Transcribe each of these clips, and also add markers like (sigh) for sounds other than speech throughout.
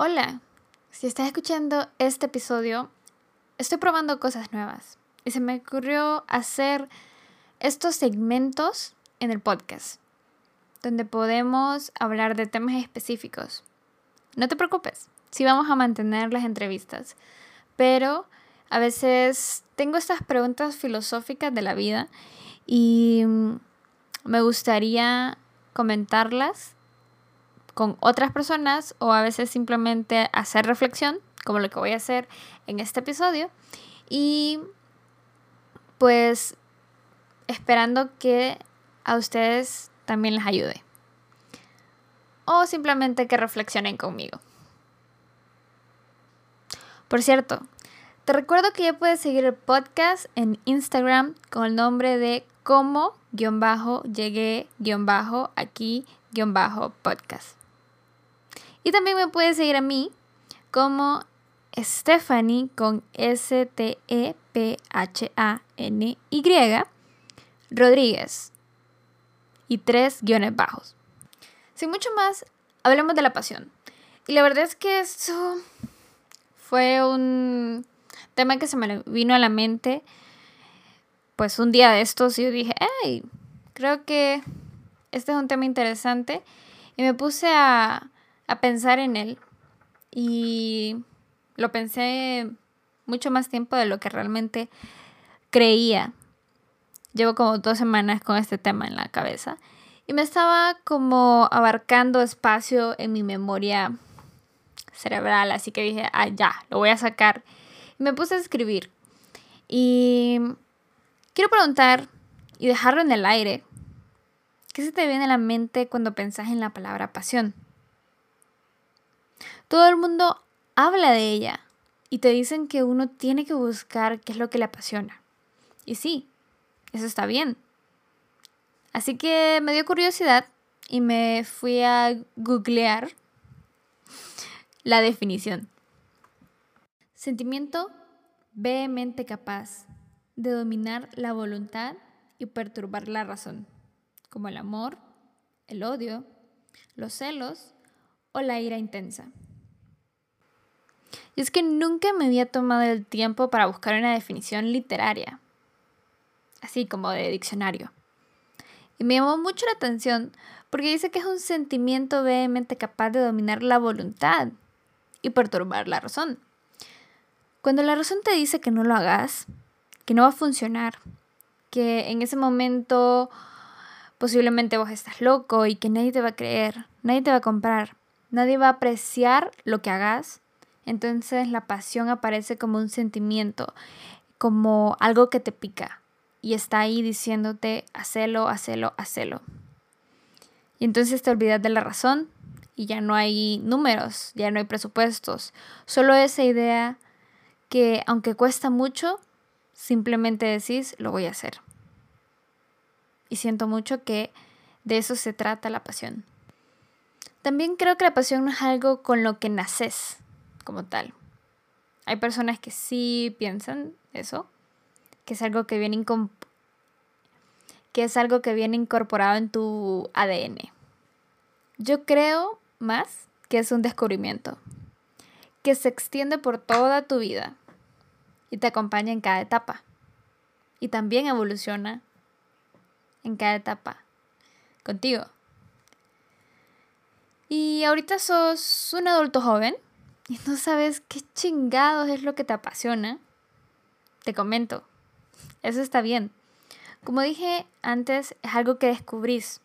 Hola, si estás escuchando este episodio, estoy probando cosas nuevas y se me ocurrió hacer estos segmentos en el podcast, donde podemos hablar de temas específicos. No te preocupes, sí vamos a mantener las entrevistas, pero a veces tengo estas preguntas filosóficas de la vida y me gustaría comentarlas con otras personas o a veces simplemente hacer reflexión, como lo que voy a hacer en este episodio. Y pues esperando que a ustedes también les ayude. O simplemente que reflexionen conmigo. Por cierto, te recuerdo que ya puedes seguir el podcast en Instagram con el nombre de como Y también me puedes seguir a mí como Stephanie con S-T-E-P-H-A-N-Y Rodríguez y tres guiones bajos. Sin mucho más, hablemos de la pasión. Y la verdad es que eso fue un tema que se me vino a la mente. Pues un día de estos y yo dije, hey, creo que este es un tema interesante. Y me puse a, a pensar en él y lo pensé mucho más tiempo de lo que realmente creía. Llevo como dos semanas con este tema en la cabeza y me estaba como abarcando espacio en mi memoria cerebral, así que dije, ah, ya, lo voy a sacar. Y me puse a escribir. Y quiero preguntar y dejarlo en el aire. ¿Qué se te viene a la mente cuando pensás en la palabra pasión? Todo el mundo habla de ella y te dicen que uno tiene que buscar qué es lo que le apasiona. Y sí, eso está bien. Así que me dio curiosidad y me fui a googlear la definición. Sentimiento vehemente capaz de dominar la voluntad y perturbar la razón, como el amor, el odio, los celos o la ira intensa. Y es que nunca me había tomado el tiempo para buscar una definición literaria, así como de diccionario. Y me llamó mucho la atención porque dice que es un sentimiento vehemente capaz de dominar la voluntad y perturbar la razón. Cuando la razón te dice que no lo hagas, que no va a funcionar, que en ese momento posiblemente vos estás loco y que nadie te va a creer, nadie te va a comprar, nadie va a apreciar lo que hagas, entonces la pasión aparece como un sentimiento, como algo que te pica y está ahí diciéndote, hacelo, hacelo, hacelo. Y entonces te olvidas de la razón y ya no hay números, ya no hay presupuestos, solo esa idea que aunque cuesta mucho, simplemente decís, lo voy a hacer. Y siento mucho que de eso se trata la pasión. También creo que la pasión no es algo con lo que naces, como tal. Hay personas que sí piensan eso, que es algo que viene, que es algo que viene incorporado en tu ADN. Yo creo más que es un descubrimiento, que se extiende por toda tu vida y te acompaña en cada etapa. Y también evoluciona en cada etapa contigo. Y ahorita sos un adulto joven y no sabes qué chingados es lo que te apasiona, te comento, eso está bien. Como dije antes, es algo que descubrís.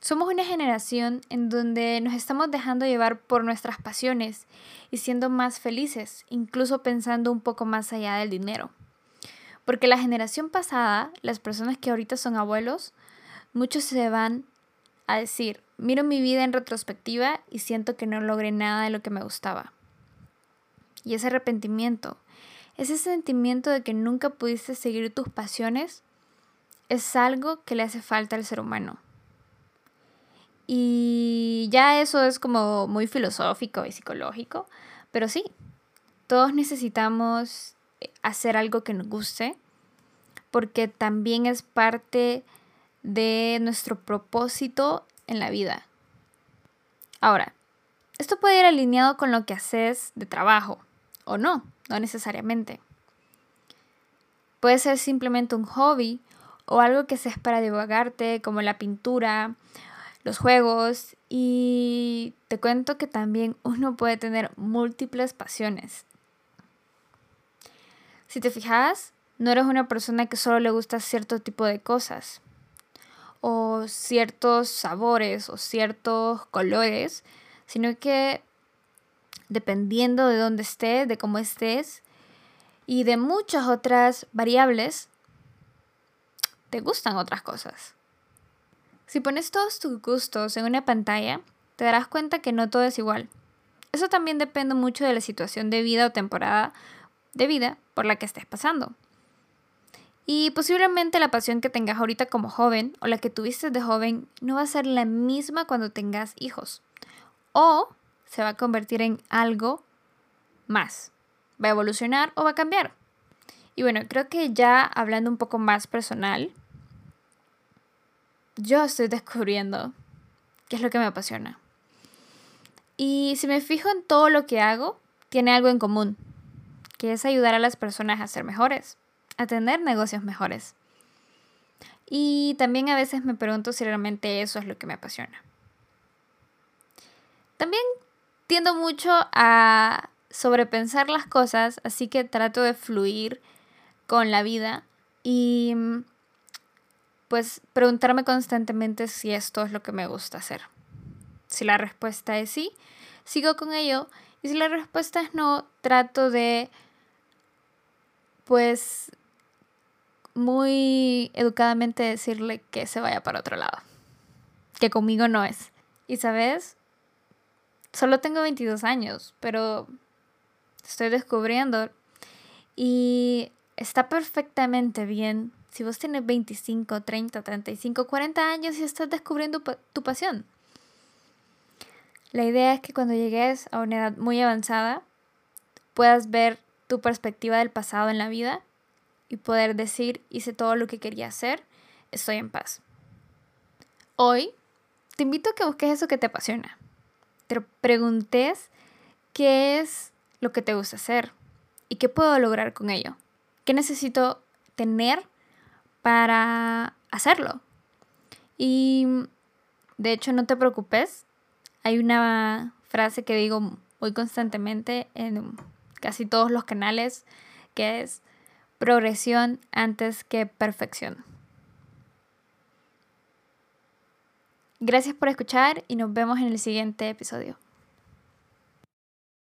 Somos una generación en donde nos estamos dejando llevar por nuestras pasiones y siendo más felices, incluso pensando un poco más allá del dinero. Porque la generación pasada, las personas que ahorita son abuelos, muchos se van a decir, miro mi vida en retrospectiva y siento que no logré nada de lo que me gustaba. Y ese arrepentimiento, ese sentimiento de que nunca pudiste seguir tus pasiones, es algo que le hace falta al ser humano. Y ya eso es como muy filosófico y psicológico, pero sí, todos necesitamos hacer algo que nos guste, porque también es parte de nuestro propósito en la vida. Ahora, esto puede ir alineado con lo que haces de trabajo, o no, no necesariamente. Puede ser simplemente un hobby o algo que seas para divagarte, como la pintura, los juegos, y te cuento que también (laughs) uno puede tener múltiples pasiones. Si te fijas, no eres una persona que solo le gusta cierto tipo de cosas o ciertos sabores o ciertos colores, sino que dependiendo de dónde estés, de cómo estés y de muchas otras variables, te gustan otras cosas. Si pones todos tus gustos en una pantalla, te darás cuenta que no todo es igual. Eso también depende mucho de la situación de vida o temporada de vida por la que estés pasando. Y posiblemente la pasión que tengas ahorita como joven o la que tuviste de joven no va a ser la misma cuando tengas hijos. O se va a convertir en algo más. Va a evolucionar o va a cambiar. Y bueno, creo que ya hablando un poco más personal, yo estoy (laughs) descubriendo qué es lo que me apasiona. Y si me fijo en todo lo que hago, tiene algo en común, que es ayudar a las personas a ser mejores a tener negocios mejores. Y también a veces me pregunto si realmente eso es lo que me apasiona. También tiendo mucho a sobrepensar las cosas, así que trato de fluir con la vida y pues preguntarme constantemente si esto es lo que me gusta hacer. Si la respuesta es sí, sigo con ello y si la respuesta es no, trato de pues muy educadamente decirle que se vaya para otro lado. Que conmigo no es. Y sabes, solo tengo 22 años, pero estoy descubriendo y está perfectamente bien si vos tienes 25, 30, 35, 40 años y estás descubriendo tu pasión. La idea es que cuando llegues a una edad muy avanzada puedas ver tu perspectiva del pasado en la vida y poder decir hice todo lo que quería hacer, estoy en paz. Hoy te invito a que busques eso que te apasiona. Te preguntes qué es lo que te gusta hacer y qué puedo lograr con ello. ¿Qué necesito tener para hacerlo? Y de hecho no te preocupes. Hay una frase que digo muy constantemente en casi todos los canales que es progresión antes que perfección. Gracias por escuchar y nos vemos en el siguiente episodio.